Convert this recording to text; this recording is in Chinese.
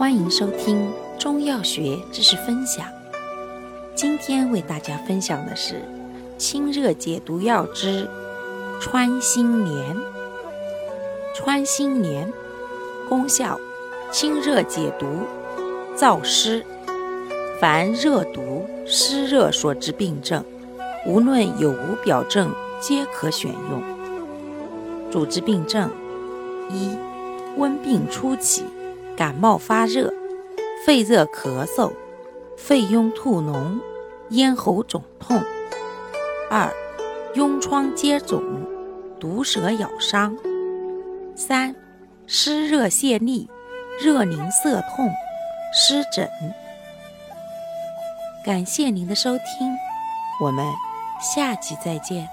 欢迎收听中药学知识分享。今天为大家分享的是清热解毒药之穿心莲。穿心莲功效：清热解毒、燥湿。凡热毒、湿热所致病症，无论有无表症，皆可选用。主治病症：一、温病初起。感冒发热、肺热咳嗽、肺痈吐脓、咽喉肿痛；二、痈疮疖肿、毒蛇咬伤；三、湿热泄痢、热凝涩痛、湿疹。感谢您的收听，我们下期再见。